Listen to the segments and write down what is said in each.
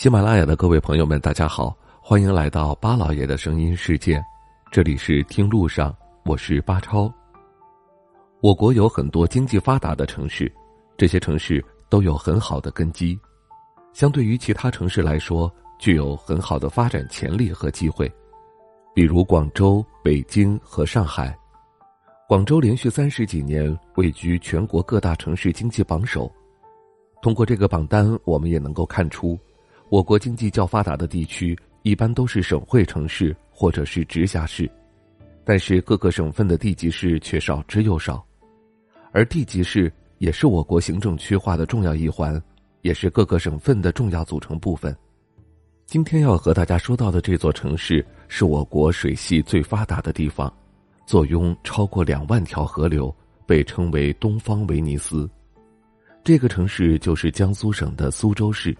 喜马拉雅的各位朋友们，大家好，欢迎来到巴老爷的声音世界，这里是听路上，我是巴超。我国有很多经济发达的城市，这些城市都有很好的根基，相对于其他城市来说，具有很好的发展潜力和机会，比如广州、北京和上海。广州连续三十几年位居全国各大城市经济榜首。通过这个榜单，我们也能够看出。我国经济较发达的地区一般都是省会城市或者是直辖市，但是各个省份的地级市却少之又少，而地级市也是我国行政区划的重要一环，也是各个省份的重要组成部分。今天要和大家说到的这座城市是我国水系最发达的地方，坐拥超过两万条河流，被称为“东方威尼斯”。这个城市就是江苏省的苏州市。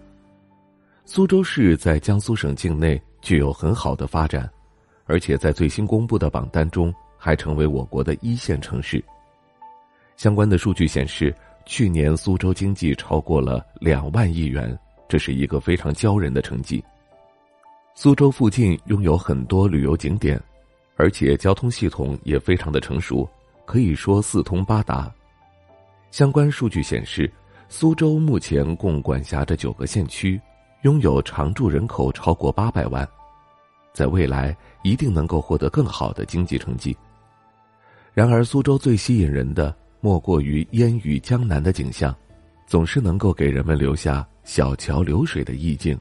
苏州市在江苏省境内具有很好的发展，而且在最新公布的榜单中还成为我国的一线城市。相关的数据显示，去年苏州经济超过了两万亿元，这是一个非常骄人的成绩。苏州附近拥有很多旅游景点，而且交通系统也非常的成熟，可以说四通八达。相关数据显示，苏州目前共管辖着九个县区。拥有常住人口超过八百万，在未来一定能够获得更好的经济成绩。然而，苏州最吸引人的莫过于烟雨江南的景象，总是能够给人们留下小桥流水的意境。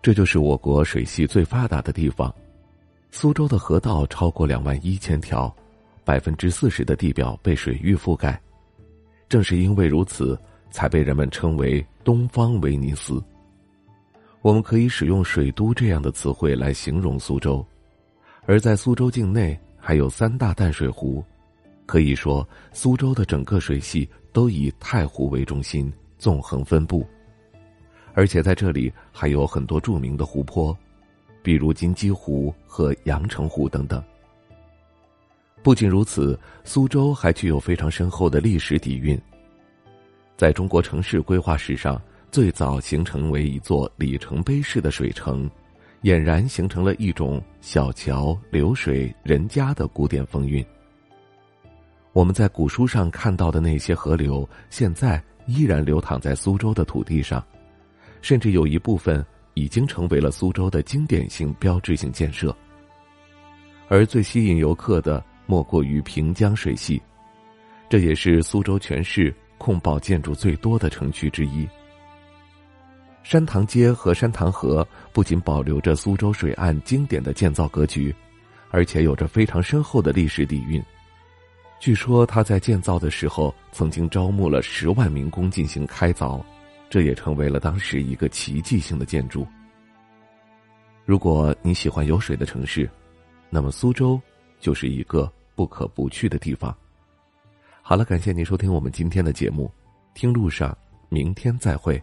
这就是我国水系最发达的地方。苏州的河道超过两万一千条，百分之四十的地表被水域覆盖。正是因为如此，才被人们称为“东方威尼斯”。我们可以使用“水都”这样的词汇来形容苏州，而在苏州境内还有三大淡水湖，可以说苏州的整个水系都以太湖为中心纵横分布，而且在这里还有很多著名的湖泊，比如金鸡湖和阳澄湖等等。不仅如此，苏州还具有非常深厚的历史底蕴，在中国城市规划史上。最早形成为一座里程碑式的水城，俨然形成了一种小桥流水人家的古典风韵。我们在古书上看到的那些河流，现在依然流淌在苏州的土地上，甚至有一部分已经成为了苏州的经典性标志性建设。而最吸引游客的，莫过于平江水系，这也是苏州全市控爆建筑最多的城区之一。山塘街和山塘河不仅保留着苏州水岸经典的建造格局，而且有着非常深厚的历史底蕴。据说他在建造的时候曾经招募了十万民工进行开凿，这也成为了当时一个奇迹性的建筑。如果你喜欢有水的城市，那么苏州就是一个不可不去的地方。好了，感谢您收听我们今天的节目，听路上，明天再会。